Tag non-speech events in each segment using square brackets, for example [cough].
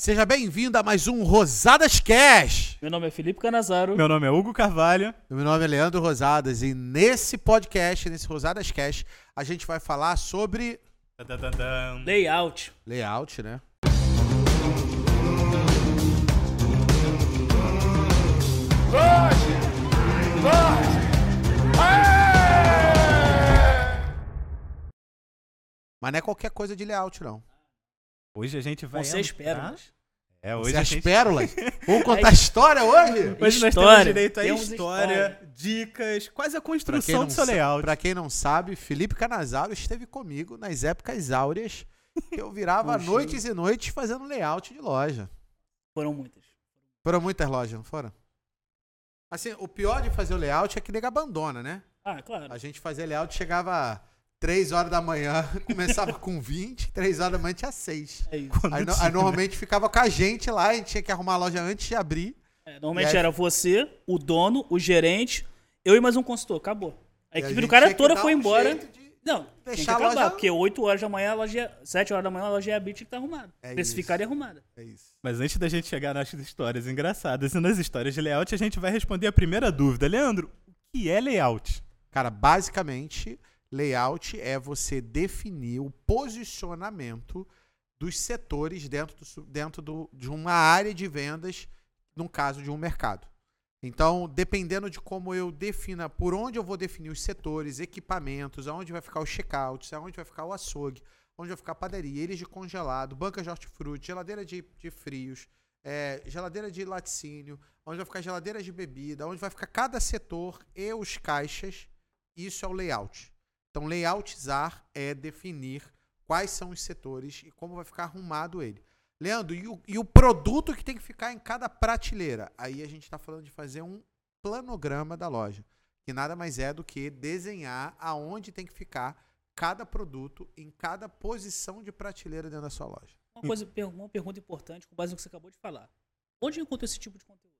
Seja bem-vindo a mais um Rosadas Cash. Meu nome é Felipe Canazaro. Meu nome é Hugo Carvalho. Meu nome é Leandro Rosadas e nesse podcast, nesse Rosadas Cash, a gente vai falar sobre. Layout. layout, né? Mas não é qualquer coisa de layout, não. Hoje a gente vai. Ser as entrar- pérolas. É, hoje Hoje a as gente. pérolas. [laughs] Vamos contar a história hoje? Hoje nós temos História. direito a Temos história, história. dicas, quase a construção do seu layout. pra quem não sabe, Felipe Canazaro esteve comigo nas épocas áureas que eu virava [laughs] Puxa. noites e noites fazendo layout de loja. Foram muitas. Foram muitas lojas, não foram? Assim, o pior de fazer o layout é que nega abandona, né? Ah, claro. A gente fazia layout, chegava 3 horas da manhã, [laughs] começava com 20, 3 horas da manhã tinha 6. É isso. Aí, no- aí né? normalmente ficava com a gente lá, a gente tinha que arrumar a loja antes de abrir. É, normalmente aí- era você, o dono, o gerente, eu e mais um consultor. Acabou. A E equipe gente do cara toda foi um embora. de- Não, tem que deixar a acabar, loja- porque 8 horas da manhã, a loja ia, 7 horas da manhã, a loja ia abrir, tinha que estar arrumada. É Precificada e arrumada. É isso. Mas antes da gente chegar nas histórias engraçadas e nas histórias de layout, a gente vai responder a primeira dúvida. Leandro, o que é layout? Cara, basicamente, layout é você definir o posicionamento dos setores dentro, do dentro do- de uma área de vendas, no caso de um mercado. Então, dependendo de como eu defina, por onde eu vou definir os setores, equipamentos, aonde vai ficar os checkouts, aonde vai ficar o açougue, onde vai ficar a padaria, ilhas de congelado, bancas de hortifruti, geladeira de, de frios, é, geladeira de laticínio, onde vai ficar geladeira de bebida, onde vai ficar cada setor e os caixas, isso é o layout. Então, layoutizar é definir quais são os setores e como vai ficar arrumado ele. Leandro, e o, e o produto que tem que ficar em cada prateleira? Aí a gente está falando de fazer um planograma da loja, que nada mais é do que desenhar aonde tem que ficar cada produto em cada posição de prateleira dentro da sua loja. Uma, coisa, uma pergunta importante com base no que você acabou de falar. Onde eu encontro esse tipo de conteúdo?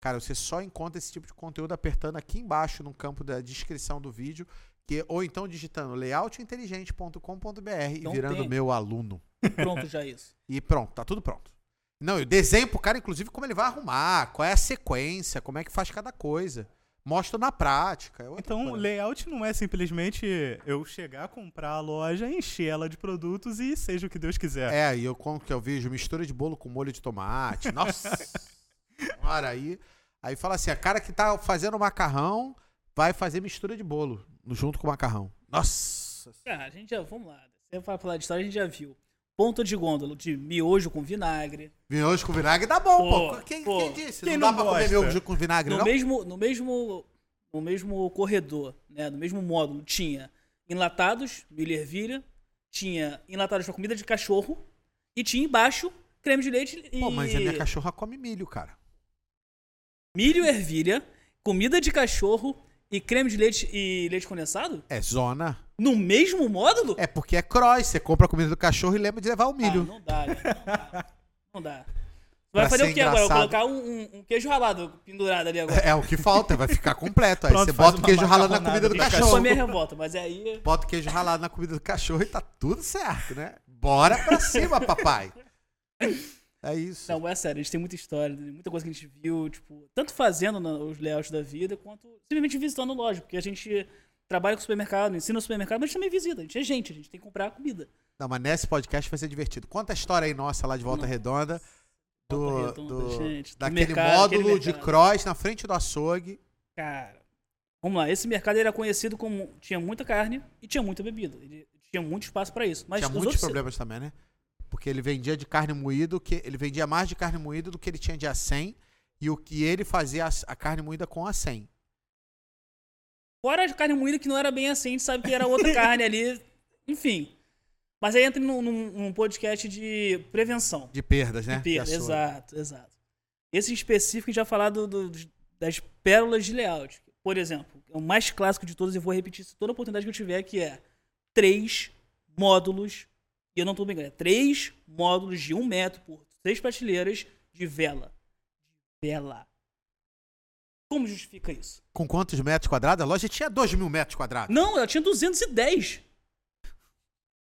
Cara, você só encontra esse tipo de conteúdo apertando aqui embaixo no campo da descrição do vídeo, que, ou então digitando layoutinteligente.com.br e virando tem. meu aluno. Pronto já isso. E pronto, tá tudo pronto. Não, eu desenho pro cara, inclusive, como ele vai arrumar, qual é a sequência, como é que faz cada coisa. Mostro na prática. é Então, coisa. layout não é simplesmente eu chegar, comprar a loja, encher ela de produtos e seja o que Deus quiser. É, e eu como que eu vejo mistura de bolo com molho de tomate. Nossa! [laughs] Olha aí. Aí fala assim: a cara que tá fazendo macarrão vai fazer mistura de bolo junto com o macarrão. Nossa! Cara, a gente já. Vamos lá. Você vai falar de história, a gente já viu. Ponta de gôndola de miojo com vinagre. Miojo com vinagre dá bom, pô. Pô, Quem, pô. quem disse? Quem não dá não pra comer gosta? miojo com vinagre, No não? mesmo, no mesmo. No mesmo corredor, né? No mesmo módulo, tinha enlatados, milho e ervilha, tinha enlatados pra comida de cachorro e tinha embaixo creme de leite e. Pô, mas a minha cachorra come milho, cara. Milho e ervilha, comida de cachorro e creme de leite e leite condensado? É zona. No mesmo módulo? É porque é cross. Você compra a comida do cachorro e lembra de levar o milho. Ah, não dá, né? Não dá. Não dá. Pra vai fazer o que agora? engraçado. Colocar um, um- um queijo ralado pendurado ali agora. É o que falta, vai ficar completo. Aí Pronto, você bota o queijo ralado na comida do cachorro. foi a minha revolta, mas é aí. Bota o queijo ralado na comida do cachorro e tá tudo certo, né? Bora pra cima, papai. [laughs] É isso. Não, é sério, a gente tem muita história, muita coisa que a gente viu, tipo, tanto fazendo os layouts da vida, quanto simplesmente visitando loja, porque a gente trabalha com supermercado, ensina no supermercado, mas a gente também visita, a gente é gente, a gente tem que comprar comida. Não, mas nesse podcast vai ser divertido. Conta a história aí nossa lá de Volta. Redonda. Do, Volta Redonda, do- gente, do daquele mercado, módulo de cross na frente do açougue. Cara, vamos lá, esse mercado era conhecido como, tinha muita carne e tinha muita bebida, ele tinha muito espaço pra isso, mas Tinha os muitos outros- problemas também, né? Porque ele vendia de carne moída, que ele vendia mais de carne moída do que ele tinha de acém. E o que ele fazia a, a carne moída com acém. Fora a carne moída que não era bem assim, a gente sabe que era outra carne ali. [laughs] Enfim. Mas aí entra num, num- podcast de prevenção. De perdas, né? De perda, De açougue. exato, exato. Esse em específico a gente vai falar do- do- das pérolas de layout. Por exemplo, é o mais clássico de todos e vou repetir isso toda oportunidade que eu tiver, que é três módulos, e eu não tô brincando, é três módulos de um metro por seis prateleiras de vela. De vela. Como justifica isso? Com quantos metros quadrados? A loja tinha 2 mil metros quadrados. Não, ela tinha 210.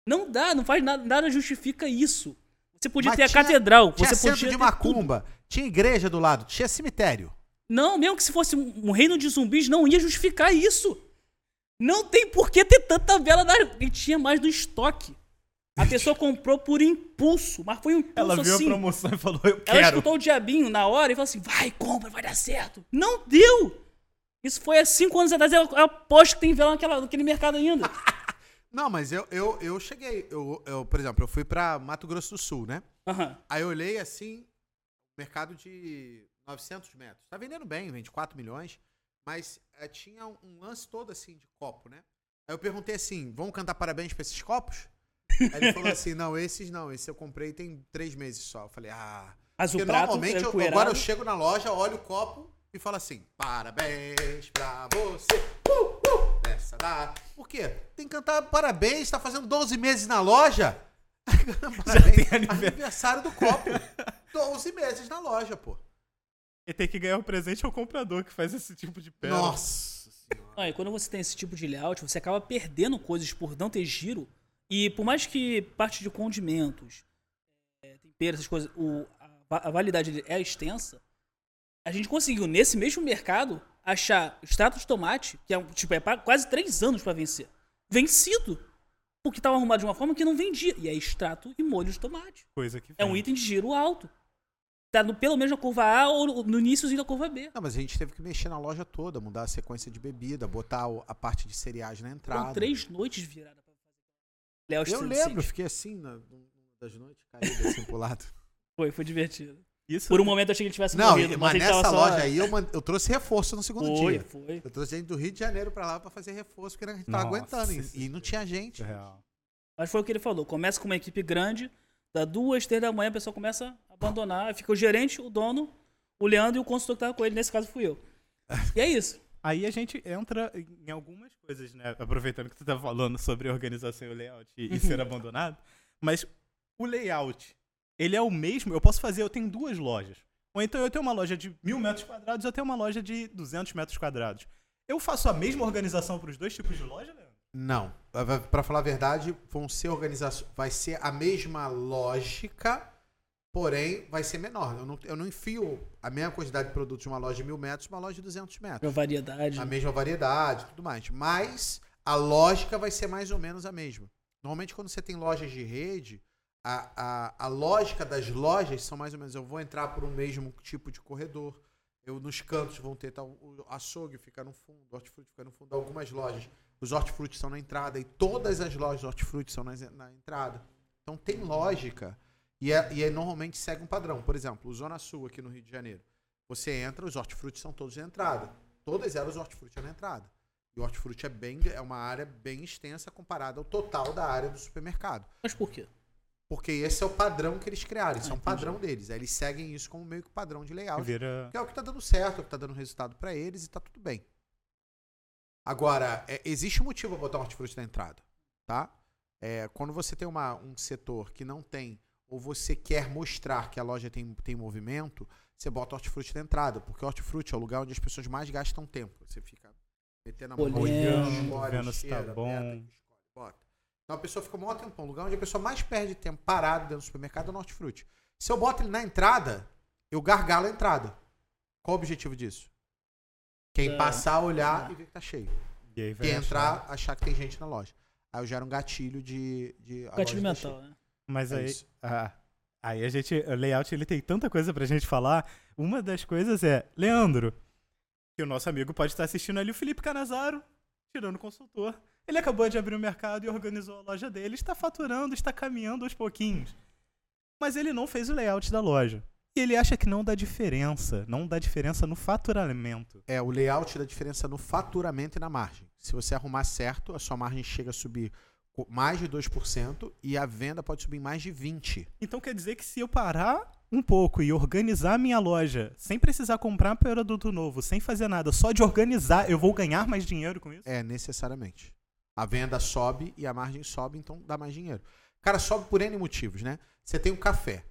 Não dá, não faz nada, nada justifica isso. Você podia Mas ter a tinha- catedral. Tinha você podia de ter tudo. macumba, tinha igreja do lado, tinha cemitério. Não, mesmo que se fosse um um reino de zumbis, não ia justificar isso. Não tem por que ter tanta vela na. E tinha mais no estoque. A pessoa comprou por impulso, mas foi um impulso Ela viu assim. a promoção e falou, eu Ela quero. escutou o diabinho na hora e falou assim: vai, compra, vai dar certo. Não deu! Isso foi há cinco anos atrás. Eu, aposto que tem vela naquela, naquele mercado ainda. [laughs] Não, mas eu, eu, eu cheguei. Eu, eu, por exemplo, eu fui pra Mato Grosso do Sul, né? Aham. Aí eu olhei assim, mercado de 900 metros. Tá vendendo bem, vende 4 milhões. Mas eh, tinha um, um lance todo assim de copo, né? Aí eu perguntei assim: vamos cantar parabéns pra esses copos? Aí ele falou assim: não, esses não, esse eu comprei tem três meses só. Eu falei: ah. Mas o Porque prato normalmente é eu- agora eu chego na loja, olho o copo e falo assim: parabéns pra você. Uh, uh, nessa da. Por quê? Tem que cantar parabéns, tá fazendo 12 meses na loja. [laughs] Parabéns, tem aniversário. do copo. 12 meses na loja, pô. E tem que ganhar o presente ao comprador que faz esse tipo de pérola. Nossa senhora. E quando você tem esse tipo de layout, você acaba perdendo coisas por não ter giro. E por mais que parte de condimentos, é, temperos, essas coisas, o, a, a validade é extensa, a gente conseguiu, nesse mesmo mercado, achar extrato de tomate, que é, um- tipo, é quase três anos pra vencer. Vencido! Porque tava arrumado de uma forma que não vendia. E é extrato e molho de tomate. Coisa que É um vende. item de giro alto. Tá no, pelo menos na curva A ou no- no iníciozinho da curva B. Não, mas a gente teve que mexer na loja toda, mudar a sequência de bebida, botar o- a parte de cereais na entrada. Foram três noites viradas layout Eu lembro, eu fiquei assim na, das noites, caído assim pro lado. [laughs] Foi, foi divertido. Isso Por um momento eu achei que ele tivesse Não, morrido, mas mas nessa tava só... loja aí eu, eu trouxe reforço no segundo Foi, dia. foi. Eu trouxe gente do Rio de Janeiro pra lá pra fazer reforço, porque a gente tava Nossa, aguentando. isso E, não tinha gente. é real. Mas foi o que ele falou. Começa com uma equipe grande, dá duas, três da manhã, a pessoa começa a abandonar. Fica o gerente, o dono, o Leandro e o consultor que tava com ele. Nesse caso fui eu. E é isso. Aí a gente entra em algumas coisas, né? Aproveitando que tu tá falando sobre organização e layout e, e ser abandonado. Mas o layout, ele é o mesmo. Eu posso fazer, eu tenho duas lojas. Ou então eu tenho uma loja de mil metros quadrados, eu tenho uma loja de 200 metros quadrados. Eu faço a mesma organização para os dois tipos de loja, né? Não. Pra falar a verdade, vão ser organizações. Vai ser a mesma lógica, porém vai ser menor. Eu não, eu não enfio a mesma quantidade de produtos de uma loja de mil metros numa loja de 200 metros. A variedade. A mesma variedade e tudo mais. Mas a lógica vai ser mais ou menos a mesma. Normalmente, quando você tem lojas de rede, a, a, a lógica das lojas são mais ou menos. Eu vou entrar por um mesmo tipo de corredor. Eu, nos cantos vão ter tal, o açougue fica no fundo, o hortifruti fica no fundo. Algumas lojas, os hortifrutis são na entrada e todas as lojas hortifruti são nas- na, entrada. Então tem lógica e, é, e é, normalmente segue um padrão. Por exemplo, o Zona Sul aqui no Rio de Janeiro. Você entra, os hortifrutis são todos na entrada. Todas elas os hortifruti é na entrada. E o hortifruti é, bem, é uma área bem extensa comparada ao total da área do supermercado. Mas por quê? Porque esse é o padrão que eles criaram. Isso Ah, é um padrão deles. Aí eles seguem isso como meio que padrão de layout. Vira. Que é o que tá dando certo, é o que tá dando resultado pra eles e tá tudo bem. Agora, é, existe um motivo pra botar um hortifruti na entrada, tá? É, quando você tem uma- um setor que não tem, ou você quer mostrar que a loja tem, tem movimento, você bota hortifruti na entrada, porque o hortifruti é o lugar onde as pessoas mais gastam tempo. Você fica metendo a mão Olhando, vendo se tá bom. escolhe, bota. Então a pessoa fica maior tempão. O lugar onde a pessoa mais perde tempo parado dentro do supermercado é no hortifruti. Se eu boto ele na entrada, eu gargalo a entrada. Qual o objetivo disso? Quem É. passar, olhar e ver que tá cheio. Quem achar- entrar, achar que tem gente na loja. Aí eu gero um gatilho de. de Gatilho tá mental, né? Mas É aí, ah, aí a gente, o layout ele tem tanta coisa pra gente falar. Uma das coisas é, Leandro, que o nosso amigo pode estar assistindo ali, o Felipe Canazaro, tirando consultor. Ele acabou de abrir o mercado e organizou a loja dele, está faturando, está caminhando aos pouquinhos. Mas ele não fez o layout da loja. E ele acha que não dá diferença, não dá diferença no faturamento. É, o layout da diferença no faturamento e na margem. Se você arrumar certo, a sua margem chega a subir mais de 2% e a venda pode subir mais de 20%. Então quer dizer que se eu parar um pouco e organizar a minha loja, sem precisar comprar um produto novo, sem fazer nada, só de organizar, eu vou ganhar mais dinheiro com isso? É, necessariamente. A venda sobe e a margem sobe, então dá mais dinheiro. Cara, sobe por N motivos, né? Você tem o café.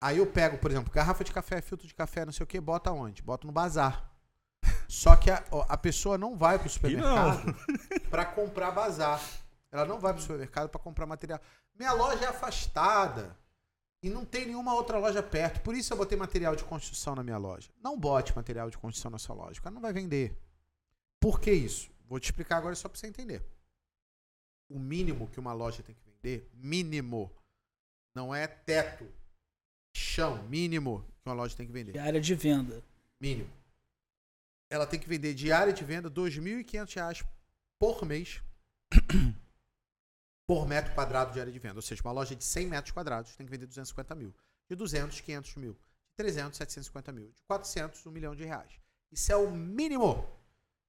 Aí eu pego, por exemplo, garrafa de café, filtro de café, não sei o que, bota onde? Bota no bazar. Só que a, a pessoa não vai pro supermercado para comprar bazar. Ela não vai pro supermercado para comprar material. Minha loja é afastada. E não tem nenhuma outra loja perto. Por isso eu botei material de construção na minha loja. Não bote material de construção na sua loja. O cara não vai vender. Por que isso? Vou te explicar agora só para você entender. O mínimo que uma loja tem que vender, mínimo, não é teto, chão, mínimo que uma loja tem que vender. De área de venda. Mínimo. Ela tem que vender diária de venda 2.500 reais por mês por metro quadrado de área de venda. Ou seja, uma loja de 100 metros quadrados tem que vender 250 mil. De 200, 500 mil. De 300, 750 mil. De 400, 1 milhão de reais. Isso é o mínimo.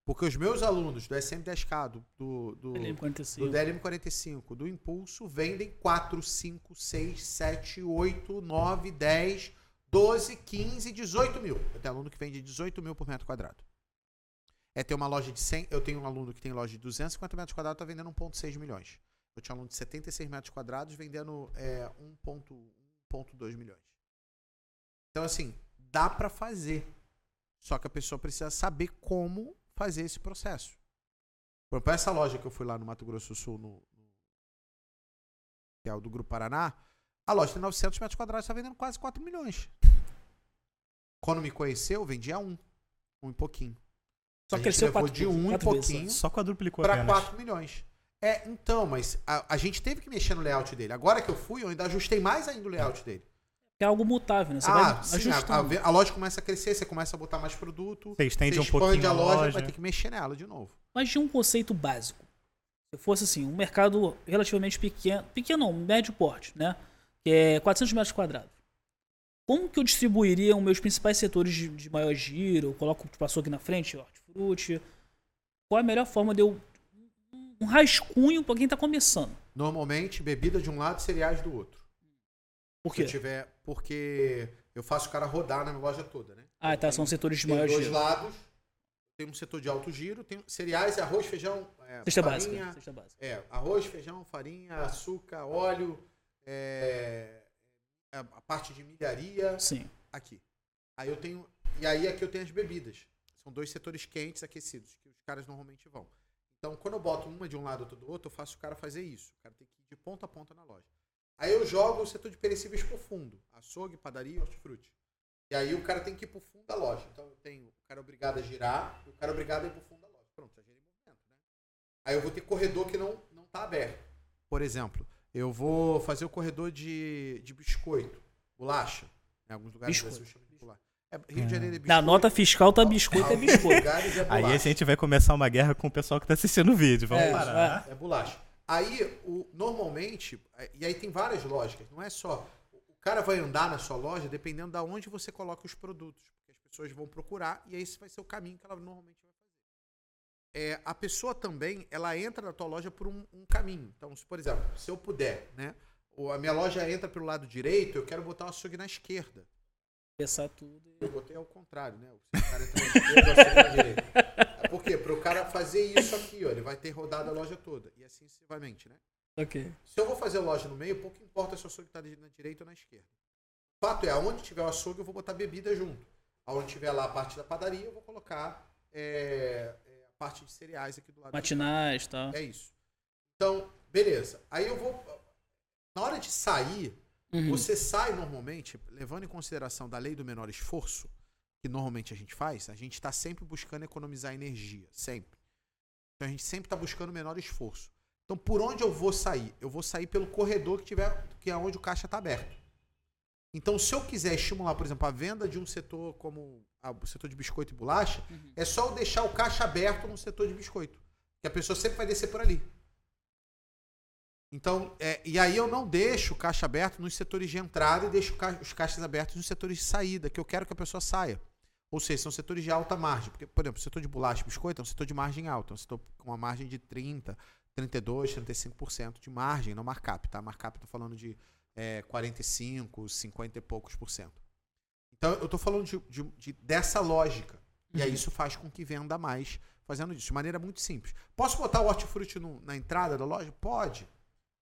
Porque os meus alunos do SM10K, do, do, do, LM45. do DLM45, do Impulso, vendem 4, 5, 6, 7, 8, 9, 10, 12, 15, 18 mil. Eu tenho aluno que vende 18 mil por metro quadrado. É ter uma loja de 100. Eu tenho um aluno que tem loja de 250 metros quadrados, está vendendo 1,6 milhões. Eu tinha um aluno de 76 metros quadrados vendendo é, 1,2 milhões. Então, assim, dá para fazer. Só que a pessoa precisa saber como fazer esse processo. Por exemplo, essa loja que eu fui lá no Mato Grosso do Sul, no, no, que é o do Grupo Paraná, a loja tem 900 metros quadrados, está vendendo quase 4 milhões. Quando me conheceu, vendia um, um e pouquinho. Só a gente cresceu levou quatro, de um e quatro vezes, pouquinho Só quadruplicou para apenas. 4 milhões. É, então, mas a, a gente teve que mexer no layout dele. Agora que eu fui, eu ainda ajustei mais ainda o layout dele. É algo mutável, né? Você ah, vai sim, a, ajustando. a- a loja começa a crescer, você começa a botar mais produto, Você estende você um pouquinho a a loja, loja. vai ter que mexer nela de novo. Mas de um conceito básico. Se fosse assim, um mercado relativamente pequeno, pequeno não, médio porte, né? Que é 400 metros quadrados. Como que eu distribuiria os meus principais setores de, de maior giro? Eu coloco tipo, açougue na frente, hortifruti. Qual é a melhor forma de eu... Um rascunho pra quem tá começando. Normalmente, bebida de um lado, cereais do outro. Por Se eu quê? tiver, porque eu faço o cara rodar na minha loja toda, né? Ah, tá, são setores de Tem maior dois giro. lados, tem um setor de alto giro, tem cereais, arroz, feijão, é, Cesta farinha, básica. Cesta básica. É, arroz, feijão, farinha, açúcar, óleo, é, a a parte de milharia, Sim. aqui. Aí eu tenho. E aí aqui eu tenho as bebidas. São dois setores quentes, aquecidos, que os caras normalmente vão. Então, quando eu boto uma de um lado outra do outro, eu faço o cara fazer isso. O cara tem que ir de ponta a ponta na loja. Aí eu jogo o setor de perecíveis pro fundo. Açougue, padaria e hortifruti. E aí o cara tem que ir pro fundo da loja. Então eu tenho o cara obrigado a girar e o cara obrigado a ir pro fundo da loja. Pronto, já gerei movimento, né? Aí eu vou ter corredor que não, não tá aberto. Por exemplo, eu vou fazer o corredor de, de biscoito, bolacha. Em alguns lugares Biscoito. Rio de Janeiro é biscoito. Na nota fiscal tá biscoito, é biscoito. é Aí a gente vai começar uma guerra com o pessoal que tá assistindo o vídeo. Vamos É, parar. É bolacha. Aí, o, normalmente, é, e aí tem várias lógicas, não é só. O cara vai andar na sua loja dependendo da onde você coloca os produtos. Porque as pessoas vão procurar e esse vai ser o caminho que ela normalmente vai fazer. É, a pessoa também, ela entra na tua loja por um, um caminho. Então, se, por exemplo, se eu puder, né? A minha loja entra pelo lado direito, eu quero botar o açougue na esquerda. Pensar tudo. Eu botei ao contrário, né? O cara direita. É por quê? Para o cara fazer isso aqui, ó, ele vai ter rodado a loja toda. E assim sucessivamente, né? Ok. Se eu vou fazer loja no meio, pouco importa se o açougue está na direita ou na esquerda. O fato é, aonde tiver o açougue, eu vou botar bebida junto. Aonde tiver lá a parte da padaria, eu vou colocar é, é, a parte de cereais aqui do lado. Matinais e tal. É isso. Então, beleza. Aí eu vou. Na hora de sair, Uhum. você sai normalmente, levando em consideração da lei do menor esforço, que normalmente a gente faz, a gente está sempre buscando economizar energia. Sempre. Então a gente sempre está buscando o menor esforço. Então, por onde eu vou sair? Eu vou sair pelo corredor que tiver, que é onde o caixa está aberto. Então, se eu quiser estimular, por exemplo, a venda de um setor como o setor de biscoito e bolacha, Uhum. é só eu deixar o caixa aberto no setor de biscoito. Que a pessoa sempre vai descer por ali. Então, é, e aí eu não deixo o caixa aberto nos setores de entrada e deixo ca- os caixas abertos nos setores de saída, que eu quero que a pessoa saia. Ou seja, são setores de alta margem. Porque, por exemplo, o setor de bolacha e biscoito é um setor de margem alta, é um setor com uma margem de 30%, 32%, 35% de margem, não markup, tá? Markup tô falando de é, 45%, 50 e poucos por cento. Então, eu tô falando de, de- de- dessa lógica. E aí isso faz com que venda mais fazendo isso, de maneira muito simples. Posso botar o hortifruti no- na entrada da loja? Pode.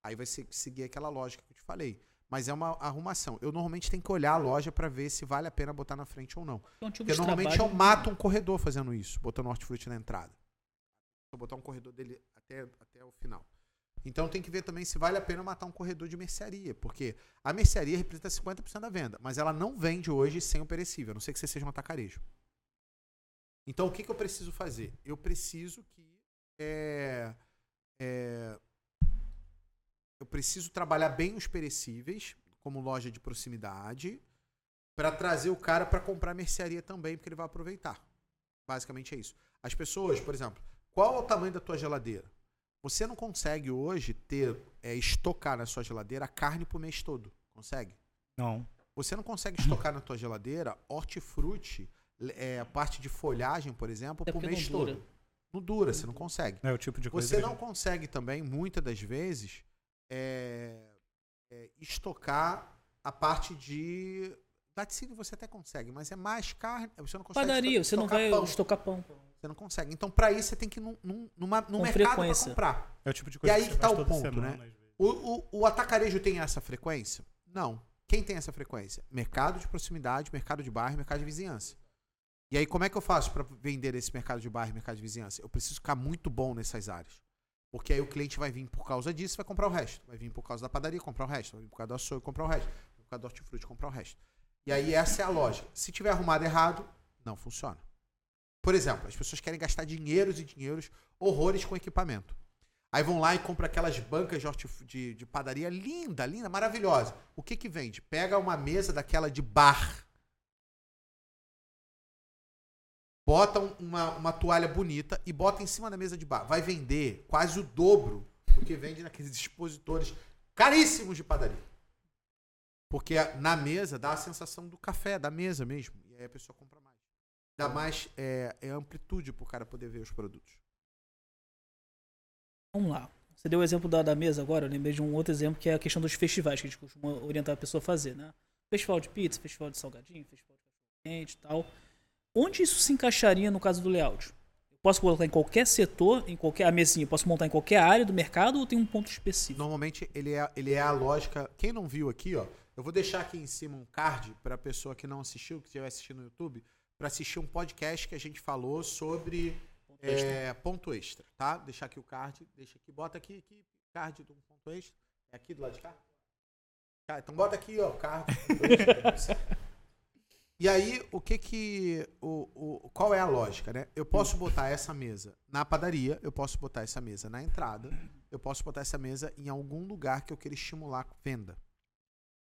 Aí vai se- seguir aquela lógica que eu te falei. Mas é uma arrumação. Eu normalmente tenho que olhar a loja para ver se vale a pena botar na frente ou não. Um tipo Porque normalmente trabalho- eu mato um corredor fazendo isso, botando hortifruti na entrada. Vou botar um corredor dele até, até o final. Então tem que ver também se vale a pena matar um corredor de mercearia, porque a mercearia representa 50% da venda, mas ela não vende hoje sem o perecível, a não ser que você seja um atacarejo. Então o que, que eu preciso fazer? Eu preciso que é, é, eu preciso trabalhar bem os perecíveis como loja de proximidade para trazer o cara para comprar mercearia também, porque ele vai aproveitar. Basicamente é isso. As pessoas, por exemplo, qual é o tamanho da tua geladeira? Você não consegue hoje ter é, estocar na sua geladeira carne pro mês todo. Consegue? Não. Você não consegue estocar na tua geladeira hortifruti, é, a parte de folhagem, por exemplo, pro porque mês não dura. todo. Não dura, você não consegue. É o tipo de coisa Você não consegue também, muitas das vezes, é, é, estocar a parte de. Laticínio você até consegue, mas é mais carne. Você não consegue Padaria, você não vai pão. estocar pão. Você não consegue. Então, pra isso, você tem que ir num, num, numa, num Com mercado pra frequência. comprar. É o tipo de E coisa aí que tá o ponto, semana, né? às vezes. O, o, o atacarejo tem essa frequência? Não. Quem tem essa frequência? Mercado de proximidade, mercado de bairro, mercado de vizinhança. E aí, como é que eu faço para vender esse mercado de bairro, mercado de vizinhança? Eu preciso ficar muito bom nessas áreas. Porque aí o cliente vai vir por causa disso, vai comprar o resto. Vai vir por causa da padaria, comprar o resto. Vai vir por causa do açougue, comprar o resto. Vai vir por causa do hortifruti, comprar o resto. E aí essa é a lógica. Se tiver arrumado errado, não funciona. Por exemplo, as pessoas querem gastar dinheiros e dinheiros, horrores com equipamento. Aí vão lá e compram aquelas bancas de, de, de padaria linda, linda, maravilhosa. O que que vende? Pega uma mesa daquela de bar. Bota um- uma, uma toalha bonita e bota em cima da mesa de bar. Vai vender quase o dobro do que vende naqueles expositores caríssimos de padaria. Porque na mesa dá a sensação do café, da mesa mesmo. E aí a pessoa compra mais. Dá mais é, é amplitude pro cara poder ver os produtos. Vamos lá. Você deu o exemplo da, da mesa agora, eu lembrei de um outro exemplo que é a questão dos festivais que a gente costuma orientar a pessoa a fazer, né? Festival de pizza, festival de salgadinho, festival de quente e tal. Onde isso se encaixaria no caso do layout? Eu posso colocar em qualquer setor, em qualquer a mesinha, eu posso montar em qualquer área do mercado ou tem um ponto específico? Normalmente ele é, ele é a lógica. Quem não viu aqui, ó, eu vou deixar aqui em cima um card para a pessoa que não assistiu, que estiver assistindo no YouTube, para assistir um podcast que a gente falou sobre Ponto extra. é, ponto extra, tá? Deixar aqui o card, deixa aqui, bota aqui, aqui card do ponto extra. É aqui do lado de cá? Tá, então bota aqui, ó, card. E aí, o que que o, o qual é a lógica, né? Eu posso botar essa mesa na padaria, eu posso botar essa mesa na entrada, eu posso botar essa mesa em algum lugar que eu queira estimular a venda.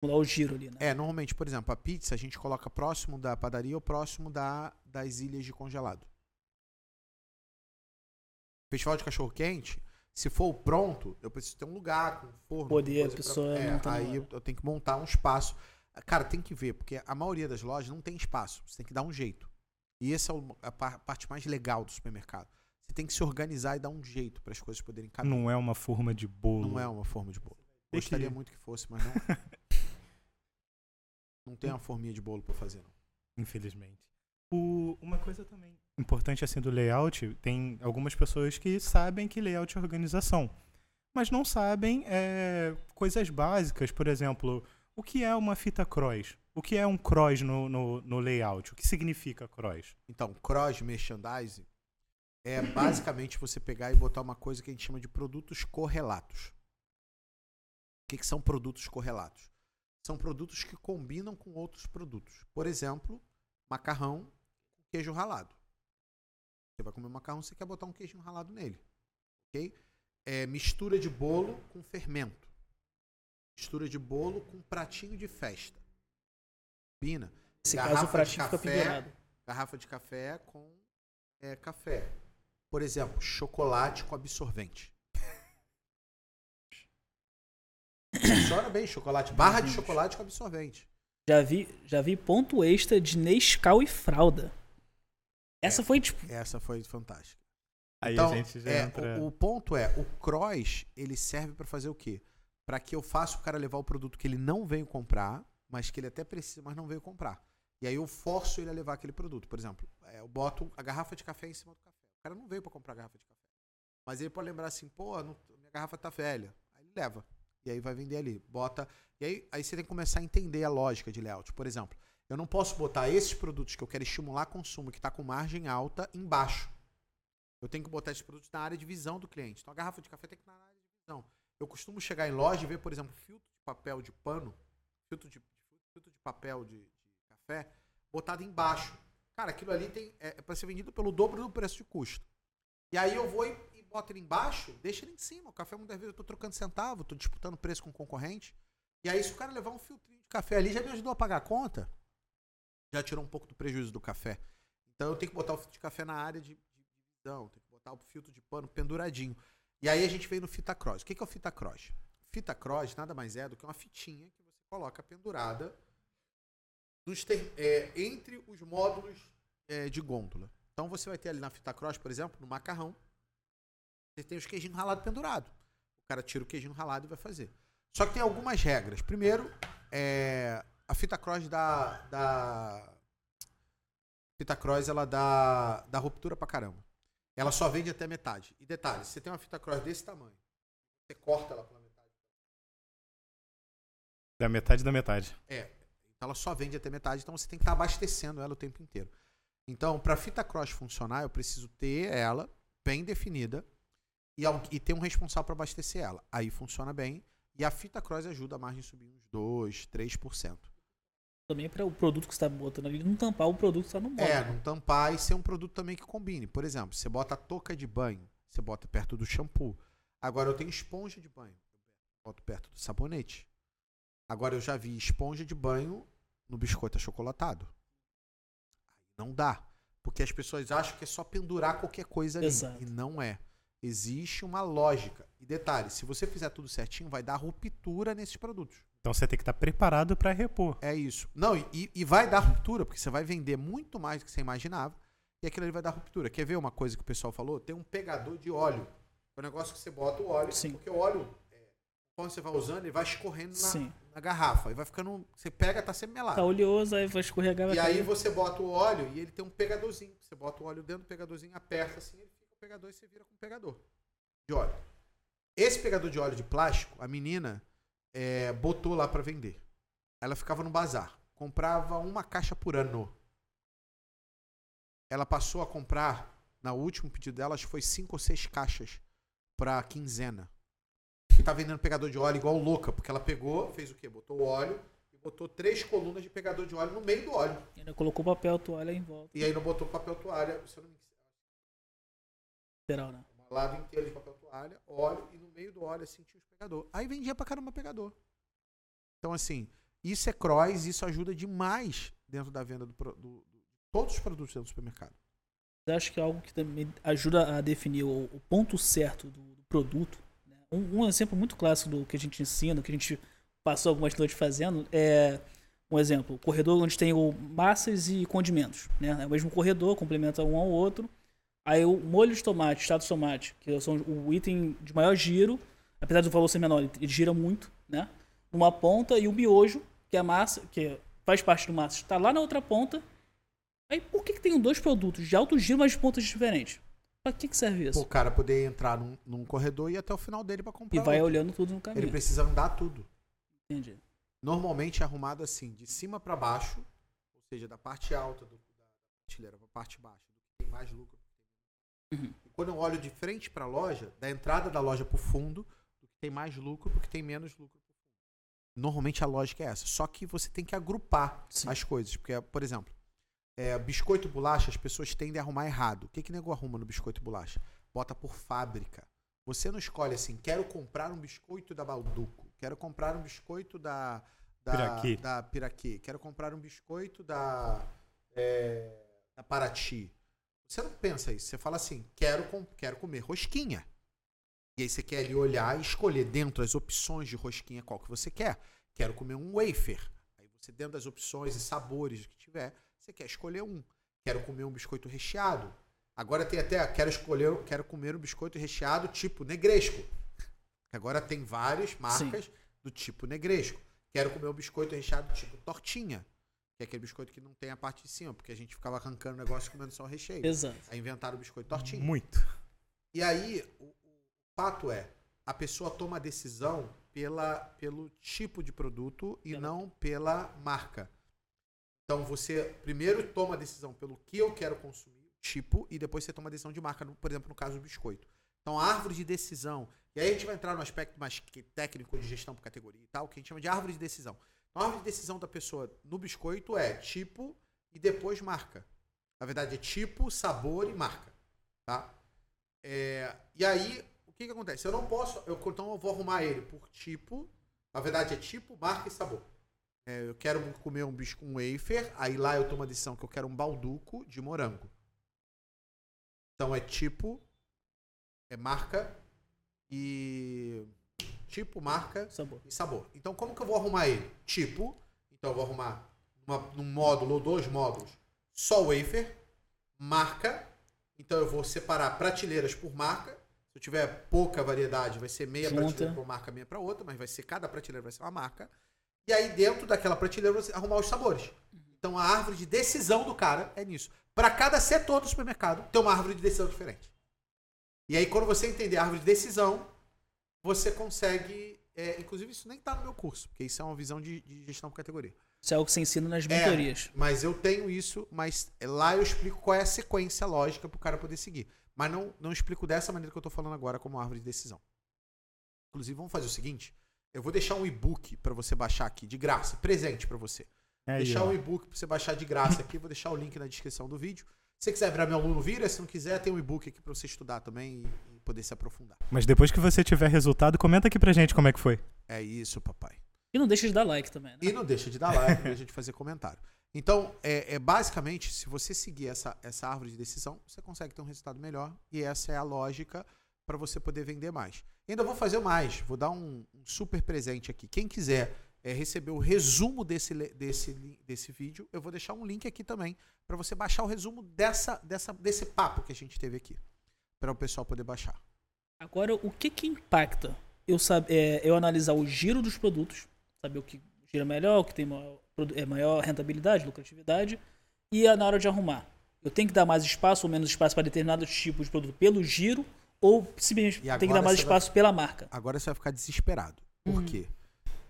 Lá o giro ali, né? É, normalmente, por exemplo, a pizza a gente coloca próximo da padaria ou próximo da, das ilhas de congelado. Festival de cachorro quente, se for pronto, eu preciso ter um lugar com forno. Poder a pessoa é, montar na aí eu tenho que montar um espaço. Cara, tem que ver, porque a maioria das lojas não tem espaço. Você tem que dar um jeito. E essa é a par- parte mais legal do supermercado. Você tem que se organizar e dar um jeito para as coisas poderem caber. Não é uma forma de bolo. Não é uma forma de bolo. Tem Gostaria que- muito que fosse, mas não. [laughs] não tem uma forminha de bolo pra fazer, não. Infelizmente. O- uma coisa também importante assim do layout, tem algumas pessoas que sabem que layout é organização, mas não sabem é, coisas básicas, por exemplo, o que é uma fita cross? O que é um cross no, no, no layout? O que significa cross? Então, cross merchandising é basicamente você pegar e botar uma coisa que a gente chama de produtos correlatos. O que, que são produtos correlatos? São produtos que combinam com outros produtos. Por exemplo, macarrão com queijo ralado. Você vai comer macarrão, você quer botar um queijo ralado nele. Ok? É, mistura de bolo com fermento. Mistura de bolo com pratinho de festa. Combina. Nesse garrafa caso, o de pratinho fica café. pendurado. Garrafa de café com é, café. Por exemplo, chocolate com absorvente. [coughs] Funciona bem, chocolate. Barra de chocolate com absorvente. Já vi, já vi ponto extra de Nescau e fralda. Essa É. foi tipo. Essa foi fantástica. Aí então, a gente já é, entra. o, o ponto é, o cross, ele serve para fazer o quê? Para que eu faça o cara levar o produto que ele não veio comprar, mas que ele até precisa, mas não veio comprar. E aí eu forço ele a levar aquele produto. Por exemplo, é, eu boto a garrafa de café em cima do café. O cara não veio para comprar a garrafa de café. Mas ele pode lembrar assim, pô, não- minha garrafa tá velha. Aí ele leva. E aí vai vender ali. Bota. E aí, aí você tem que começar a entender a lógica de layout. Por exemplo, eu não posso botar esses produtos que eu quero estimular consumo, que está com margem alta, embaixo. Eu tenho que botar esses produtos na área de visão do cliente. Então a garrafa de café tem que estar na área de visão. Eu costumo chegar em loja e ver, por exemplo, filtro de papel de pano, filtro de, filtro de papel de, de café, botado embaixo. Cara, aquilo ali tem, é, é para ser vendido pelo dobro do preço de custo. E aí eu vou e, e boto ele embaixo, deixa ele em cima. O café muitas vezes eu tô trocando centavo, tô disputando preço com concorrente. E aí se o cara levar um filtrinho de café ali, já me ajudou a pagar a conta. Já tirou um pouco do prejuízo do café. Então eu tenho que botar o filtro de café na área de, de visão, tenho que botar o filtro de pano penduradinho. E aí a gente vem no fita cross. O que é o fita cross? Fita cross nada mais é do que uma fitinha que você coloca pendurada nos ter, é, entre os módulos é, de gôndola. Então você vai ter ali na fita cross, por exemplo, no macarrão, você tem os queijinhos ralados pendurados. O cara tira o queijinho ralado e vai fazer. Só que tem algumas regras. Primeiro, é, a fita cross da, da fita cross ela dá, dá ruptura pra caramba. Ela só vende até metade. E detalhe, você tem uma fita cross desse tamanho, você corta ela pela metade. Da metade da metade. É. Então ela só vende até metade, então você tem que estar tá abastecendo ela o tempo inteiro. Então, para a fita cross funcionar, eu preciso ter ela bem definida e, e ter um responsável para abastecer ela. Aí funciona bem. E a fita cross ajuda a margem a subir uns 2, 3% também para o produto que você está botando ali não tampar o produto que está no móvel. É, não tampar e ser um produto também que combine. Por exemplo, você bota a touca de banho, você bota perto do shampoo. Agora eu tenho esponja de banho, boto perto do sabonete. Agora eu já vi esponja de banho no biscoito achocolatado. Não dá. Porque as pessoas acham que é só pendurar qualquer coisa ali. Exato. E não é. Existe uma lógica. E detalhe, se você fizer tudo certinho, vai dar ruptura nesses produtos. Então você tem que estar preparado para repor. É isso. Não, e, e vai dar ruptura, porque você vai vender muito mais do que você imaginava. E aquilo ali vai dar ruptura. Quer ver uma coisa que o pessoal falou? Tem um pegador de óleo. É um negócio que você bota o óleo. Sim. Porque o óleo, é, quando você vai usando, ele vai escorrendo na, na, garrafa. E vai ficando. Você pega, tá sempre melado. Tá oleoso, aí vai escorregar. E aí você bota o óleo e ele tem um pegadorzinho. Você bota o óleo dentro do pegadorzinho, aperta assim, ele fica o pegador e você vira com o pegador de óleo. Esse pegador de óleo de plástico, a menina é, botou lá para vender. Ela ficava no bazar. Comprava uma caixa por ano. Ela passou a comprar, na último pedido dela, acho que foi cinco ou seis caixas pra quinzena. E tá vendendo pegador de óleo igual louca, porque ela pegou, fez o quê? Botou o óleo e botou três colunas de pegador de óleo no meio do óleo. E ainda colocou papel toalha em volta. E aí não botou papel toalha, se eu não me Lateral, né? Um lado inteiro de papel toalha, óleo e óleo assim tinha os pegador. Aí vendia pra caramba pegador. Então, assim, isso é cross, isso ajuda demais dentro da venda do, do, do todos os produtos dentro do supermercado. Acho que é algo que também ajuda a definir o, o ponto certo do, do produto. Né? Um, um, exemplo muito clássico do que a gente ensina, que a gente passou algumas noites fazendo, é um exemplo, o corredor onde tem o massas e condimentos. Né? É o mesmo corredor, complementa um ao outro. Aí o molho de tomate, estado de tomate, que são o item de maior giro, apesar do valor ser menor, ele gira muito, né? Numa ponta e o miojo, que é a massa, que faz parte do massa, está lá na outra ponta. Aí por que, que tem dois produtos de alto giro, mas de pontas diferentes? Pra que, que serve isso? O cara poder entrar num, num corredor e ir até o final dele para comprar. E vai outro. olhando tudo no caminho. Ele precisa andar tudo. Entendi. Normalmente é arrumado assim, de cima para baixo, ou seja, da parte alta do, da prateleira para parte baixa, do que tem mais lucro Uhum. E quando eu olho de frente para a loja, da entrada da loja para o fundo, tem mais lucro, do que tem menos lucro. Normalmente a lógica é essa. Só que você tem que agrupar Sim. as coisas. Porque, por exemplo, é, biscoito e bolacha, as pessoas tendem a arrumar errado. O que, que nego arruma no biscoito e bolacha? Bota por fábrica. Você não escolhe assim, quero comprar um biscoito da Balduco, quero comprar um biscoito da, da Piraquê, da Piraquê quero comprar um biscoito da, é, da Paraty. Você não pensa isso. Você fala assim: quero, quero comer rosquinha. E aí você quer ali olhar e escolher dentro das opções de rosquinha qual que você quer. Quero comer um wafer. Aí você, dentro das opções e sabores que tiver, você quer escolher um. Quero comer um biscoito recheado. Agora tem até, quero escolher, quero comer um biscoito recheado tipo negresco. Agora tem várias marcas Sim. do tipo negresco. Quero comer um biscoito recheado tipo tortinha. Que é aquele biscoito que não tem a parte de cima, porque a gente ficava arrancando o negócio e comendo só o recheio. Exato. Aí inventaram o biscoito tortinho. Muito. E aí, fato é, a pessoa toma a decisão pela, pelo tipo de produto e não pela marca. Então você primeiro toma a decisão pelo que eu quero consumir, tipo, e depois você toma a decisão de marca, por exemplo, no caso do biscoito. Então, a árvore de decisão. E aí a gente vai entrar no aspecto mais técnico de gestão por categoria e tal, que a gente chama de árvore de decisão. Então, a árvore de decisão da pessoa no biscoito é tipo e depois marca. Na verdade, é tipo, sabor e marca. Tá? É, e aí, que, que acontece? Eu não posso. Eu, então eu vou arrumar ele por tipo. Na verdade, é tipo, marca e sabor. É, eu quero comer um bisco um wafer, aí lá eu tomo a decisão que eu quero um balduco de morango. Então é tipo, é marca e. Tipo, marca Sabor. e sabor. Então como que eu vou arrumar ele? Tipo, então eu vou arrumar uma- num módulo ou dois módulos só wafer, marca, então eu vou separar prateleiras por marca. Se eu tiver pouca variedade, vai ser meia Junta. prateleira para uma marca, meia para outra, mas vai ser cada prateleira vai ser uma marca. E aí dentro daquela prateleira você arrumar os sabores. Então a árvore de decisão do cara é nisso. Para cada setor do supermercado tem uma árvore de decisão diferente. E aí quando você entender a árvore de decisão, você consegue, é, inclusive isso nem tá no meu curso, porque isso é uma visão de, de gestão por categoria. Isso é algo que você ensina nas É, mentorias. mas eu tenho isso, mas lá eu explico qual é a sequência lógica pro cara poder seguir. Mas não, não explico dessa maneira que eu tô falando agora como árvore de decisão. Inclusive, vamos fazer o seguinte: eu vou deixar um e-book para você baixar aqui, de graça, presente para você. É deixar um e-book para você baixar de graça aqui, vou deixar o link na descrição do vídeo. Se você quiser virar meu aluno, vira. Se não quiser, tem um e-book aqui para você estudar também e, e poder se aprofundar. Mas depois que você tiver resultado, comenta aqui pra gente como é que foi. É isso, papai. E não deixa de dar like também, né? E não deixa de dar like, não deixa de fazer comentário. Então, é, é basicamente, se você seguir essa, essa árvore de decisão, você consegue ter um resultado melhor. E essa é a lógica para você poder vender mais. Ainda vou fazer mais, vou dar um, um super presente aqui. Quem quiser é, receber o resumo desse, desse, desse vídeo, eu vou deixar um link aqui também para você baixar o resumo dessa, dessa, desse papo que a gente teve aqui. Para o pessoal poder baixar. Agora, o que que impacta eu, sab é, eu analisar o giro dos produtos, saber o que gira melhor, o que tem maior, é, maior rentabilidade, lucratividade, e a- na hora de arrumar? Eu tenho que dar mais espaço ou menos espaço para determinados tipos de produto pelo giro, ou simplesmente tem que dar mais você vai- espaço pela marca? Agora você vai ficar desesperado. Por Hum. quê?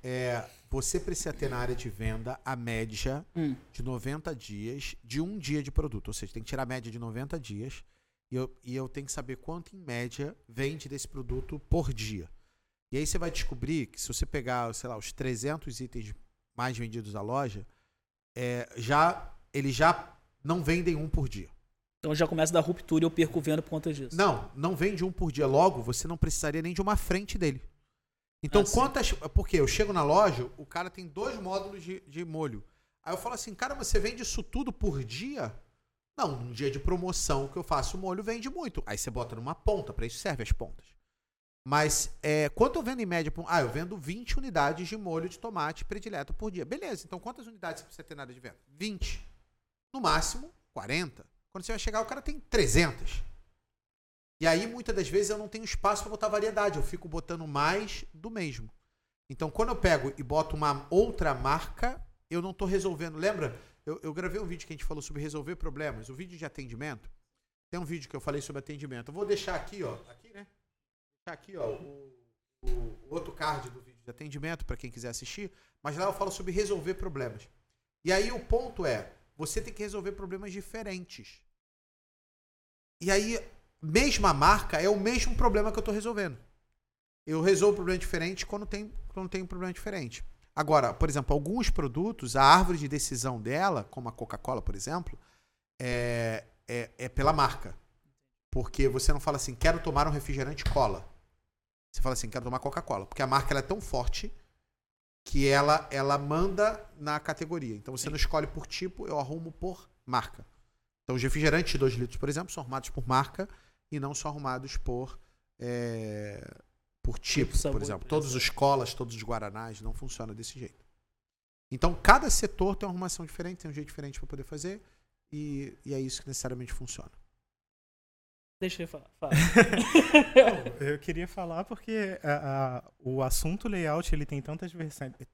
É, você precisa ter na área de venda a média Hum. de 90 dias de um dia de produto. Ou seja, tem que tirar a média de 90 dias e eu, e eu tenho que saber quanto, em média, vende desse produto por dia. E aí você vai descobrir que se você pegar, sei lá, os 300 itens mais vendidos da loja, é, já eles já não vendem um por dia. Então já começa a dar ruptura e eu perco venda por conta disso. Não, não vende um por dia. Logo, você não precisaria nem de uma frente dele. Então, Ah, quantas. Porque eu chego na loja, o cara tem dois módulos de, de molho. Aí eu falo assim, cara, você vende isso tudo por dia? Não, num dia de promoção que eu faço o molho vende muito. Aí você bota numa ponta, para isso serve as pontas. Mas é, quanto eu vendo em média? Ah, eu vendo 20 unidades de molho de tomate predileto por dia. Beleza, então quantas unidades você ter na área de venda? 20. No máximo, 40. Quando você vai chegar, o cara tem 300. E aí, muitas das vezes, eu não tenho espaço para botar variedade. Eu fico botando mais do mesmo. Então, quando eu pego e boto uma outra marca, eu não estou resolvendo. Lembra? Eu, eu gravei um vídeo que a gente falou sobre resolver problemas. O vídeo de atendimento. Tem um vídeo que eu falei sobre atendimento. Eu vou deixar aqui, ó. Aqui, né? Deixar aqui, ó. O, o- outro card do vídeo de atendimento, para quem quiser assistir. Mas lá eu falo sobre resolver problemas. E aí, o ponto é: você tem que resolver problemas diferentes. E aí, mesma marca é o mesmo problema que eu estou resolvendo. Eu resolvo problema diferente quando tem, quando tem um problema diferente. Agora, por exemplo, alguns produtos, a árvore de decisão dela, como a Coca-Cola, por exemplo, é, é, é pela marca. Porque você não fala assim, quero tomar um refrigerante cola. Você fala assim, quero tomar Coca-Cola. Porque a marca ela é tão forte que ela, ela manda na categoria. Então você não escolhe por tipo, eu arrumo por marca. Então os refrigerantes de 2 litros, por exemplo, são arrumados por marca e não são arrumados por, é, por tipo, sabor, por exemplo. Todos os colas, todos os guaranás, não funciona desse jeito. Então cada setor tem uma arrumação diferente, tem um jeito diferente para poder fazer e, e é isso que necessariamente funciona. Deixa eu falar. Fala. Eu queria falar porque a- a- o assunto layout ele tem tantas,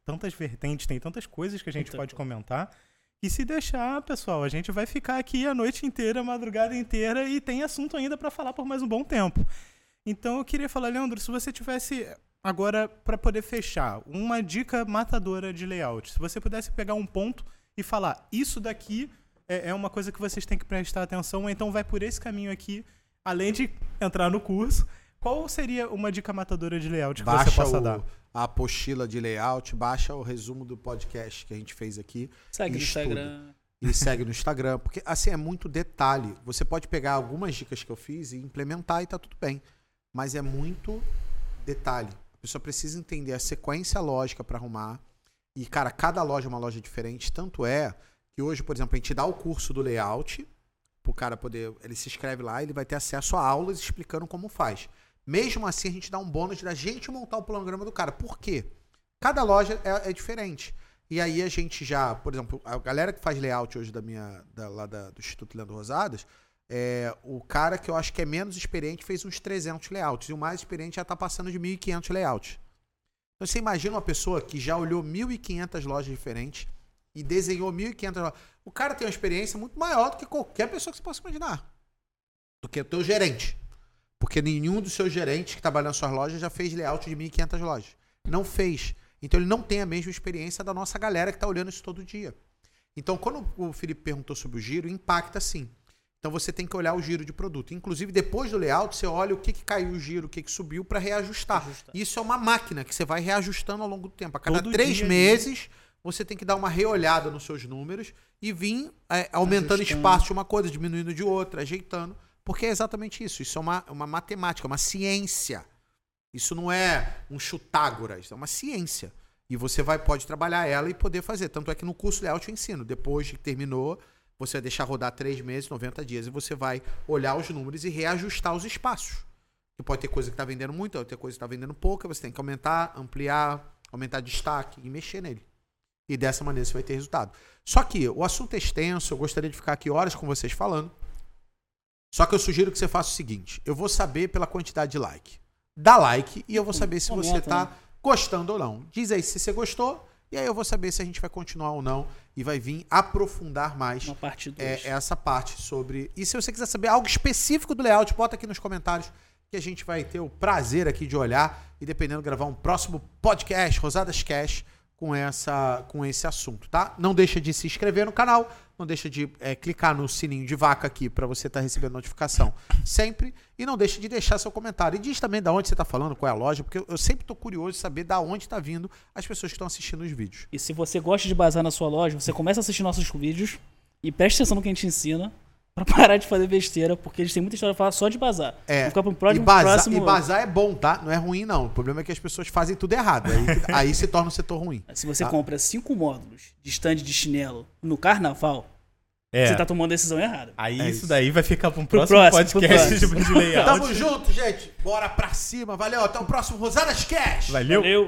tantas vertentes, tem tantas coisas que a gente Muita pode comentar. E se deixar, pessoal, a gente vai ficar aqui a noite inteira, a madrugada inteira e tem assunto ainda para falar por mais um bom tempo. Então eu queria falar, Leandro, se você tivesse agora para poder fechar uma dica matadora de layout, se você pudesse pegar um ponto e falar isso daqui é, é uma coisa que vocês têm que prestar atenção, ou então vai por esse caminho aqui, além de entrar no curso, qual seria uma dica matadora de layout que Baixa você possa o- dar? a apostila de layout, baixa o resumo do podcast que a gente fez aqui Segue no Estuda. Instagram. e segue no Instagram. Porque, assim, é muito detalhe. Você pode pegar algumas dicas que eu fiz e implementar e tá tudo bem. Mas é muito detalhe. A pessoa precisa entender a sequência lógica para arrumar. E, cara, cada loja é uma loja diferente. Tanto é que hoje, por exemplo, a gente dá o curso do layout pro cara poder. Ele se inscreve lá ele vai ter acesso a aulas explicando como faz. Mesmo assim, a gente dá um bônus da gente montar o planograma do cara. Por quê? Cada loja é, é diferente. E aí a gente já, por exemplo, a galera que faz layout hoje da minha, da, lá da- do Instituto Leandro Rosadas, é, o cara que eu acho que é menos experiente fez uns 300 layouts. E o mais experiente já tá passando de 1.500 layouts. Então você imagina uma pessoa que já olhou 1.500 lojas diferentes e desenhou 1.500 lojas. O cara tem uma experiência muito maior do que qualquer pessoa que você possa imaginar. Do que o teu gerente. Porque nenhum dos seus gerentes que trabalham nas suas lojas já fez layout de 1.500 lojas. Não fez. Então ele não tem a mesma experiência da nossa galera que está olhando isso todo dia. Então, quando o Felipe perguntou sobre o giro, impacta sim. Então você tem que olhar o giro de produto. Inclusive, depois do layout, você olha o que, que caiu o giro, o que, que subiu para reajustar. Ajustar. Isso é uma máquina que você vai reajustando ao longo do tempo. A cada Todo três dia, meses, você tem que dar uma reolhada nos seus números e vir é, aumentando Ajustando. espaço de uma coisa, diminuindo de outra, ajeitando. Porque é exatamente isso. Isso é uma, uma matemática, uma ciência. Isso não é um chutágoras, é uma ciência. E você vai, pode trabalhar ela e poder fazer. Tanto é que no curso layout eu ensino. Depois que terminou, você vai deixar rodar três meses, 90 dias, e você vai olhar os números e reajustar os espaços. Que pode ter coisa que está vendendo muito, pode ter coisa que está vendendo pouca, você tem que aumentar, ampliar, aumentar destaque e mexer nele. E dessa maneira você vai ter resultado. Só que o assunto é extenso, eu gostaria de ficar aqui horas com vocês falando. Só que eu sugiro que você faça o seguinte: eu vou saber pela quantidade de like. Dá like e eu vou saber se você Comenta, tá né? gostando ou não. Diz aí se você gostou, e aí eu vou saber se a gente vai continuar ou não e vai vir aprofundar mais parte 2. é, essa parte sobre. E se você quiser saber algo específico do layout, bota aqui nos comentários que a gente vai ter o prazer aqui de olhar e dependendo gravar um próximo podcast, Rosadas Cash, com essa com esse assunto, tá? Não deixa de se inscrever no canal, não deixa de é, clicar no sininho de vaca aqui para você estar recebendo notificação sempre e não deixa de deixar seu comentário. E diz também da onde você tá falando, qual é a loja, porque eu, sempre tô curioso de saber da onde tá vindo as pessoas que estão assistindo os vídeos. E se você gosta de bazar na sua loja, você começa a assistir nossos vídeos e preste atenção no que a gente ensina pra [laughs] parar de fazer besteira, porque eles têm muita história pra falar só de bazar. É, ficar pro e, próximo, bazar, próximo... e bazar é bom, tá? Não é ruim, não. O problema é que as pessoas fazem tudo errado. Aí, [laughs] aí se torna um setor ruim. Se você Tá. compra cinco módulos de stand de chinelo no carnaval, É. você tá tomando decisão errada. Aí É isso, isso. daí vai ficar pra um Pro próximo próximo, pro podcast de, próximo. de layout. Tamo junto, gente. Bora pra cima. Valeu. Até o próximo Rosadas Cash. Valeu. Valeu!